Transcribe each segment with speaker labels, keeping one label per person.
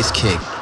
Speaker 1: place kick.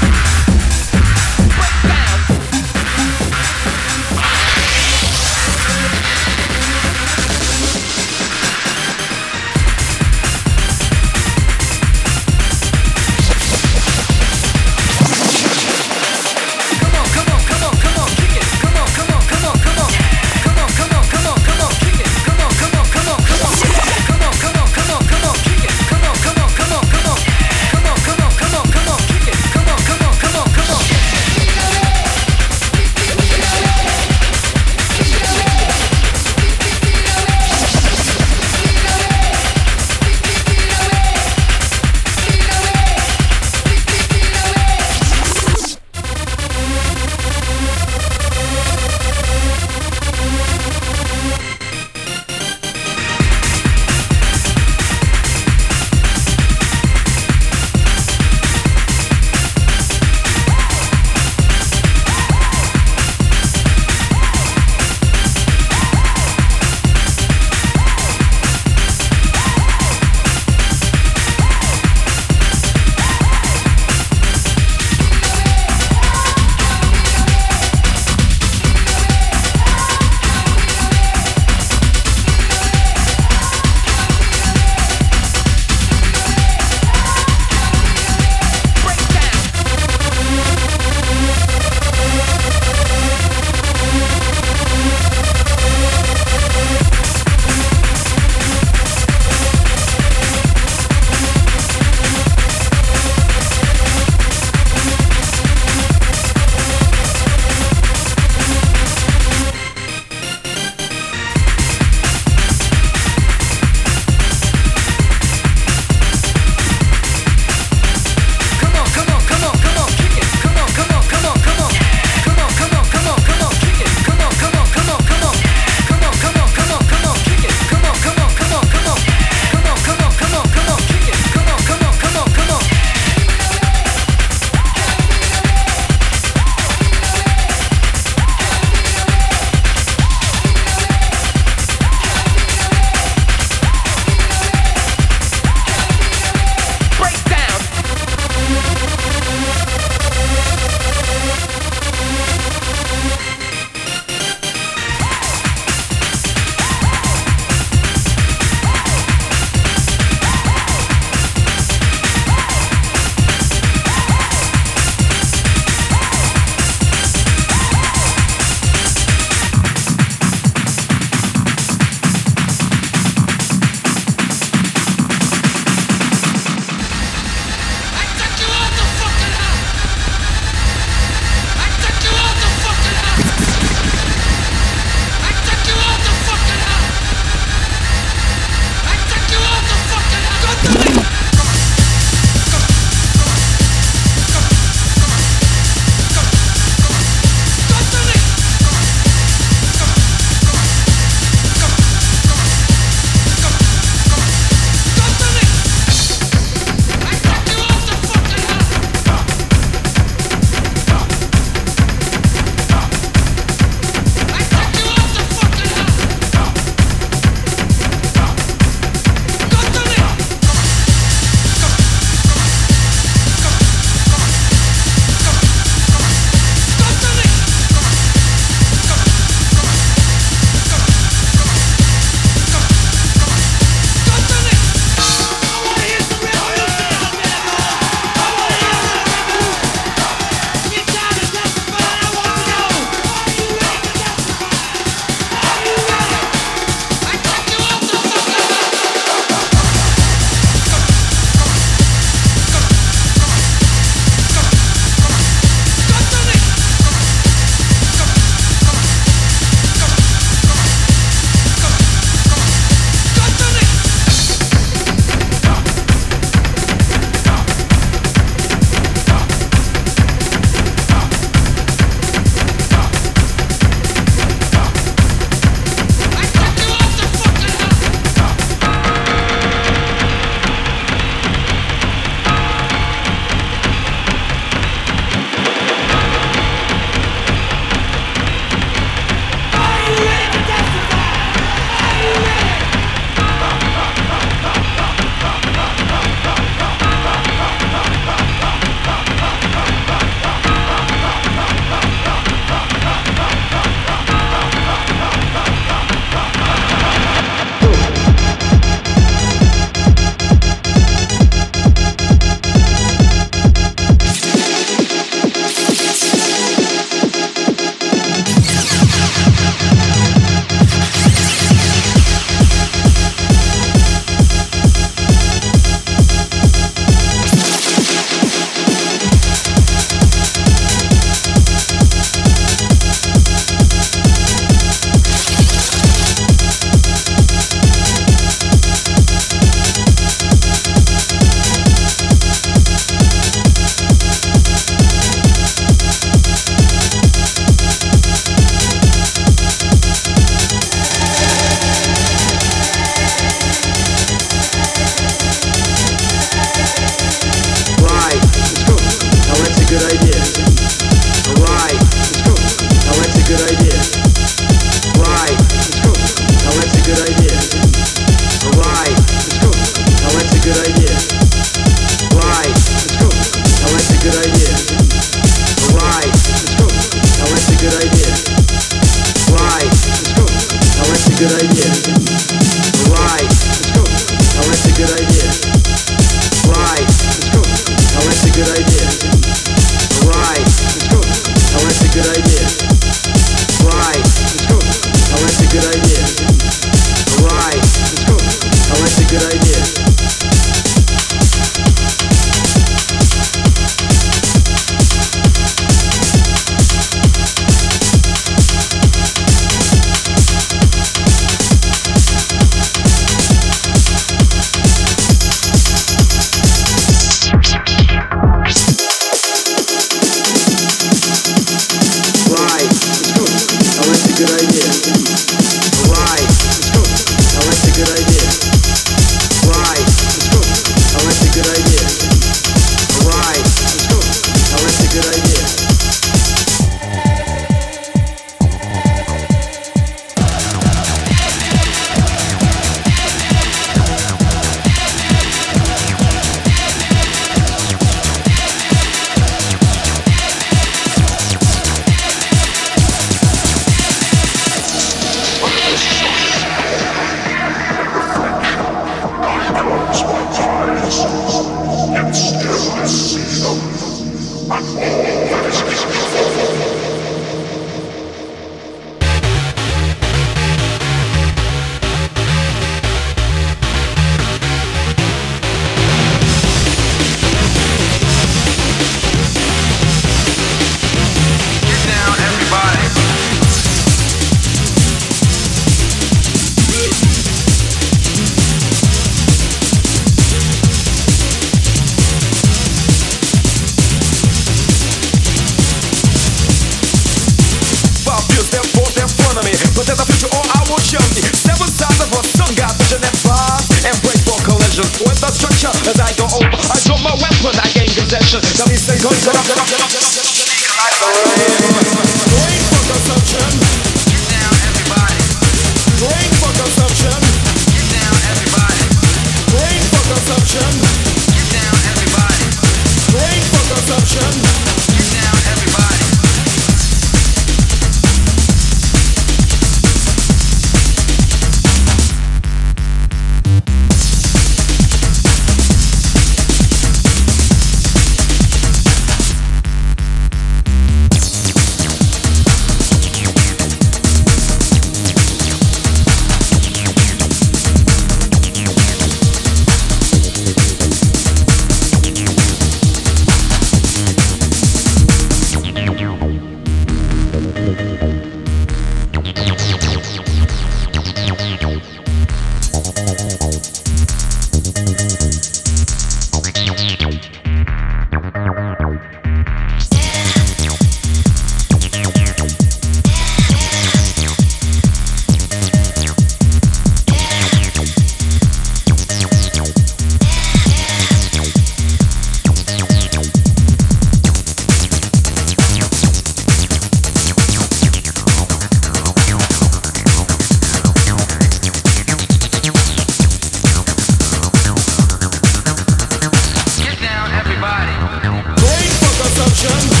Speaker 2: Attention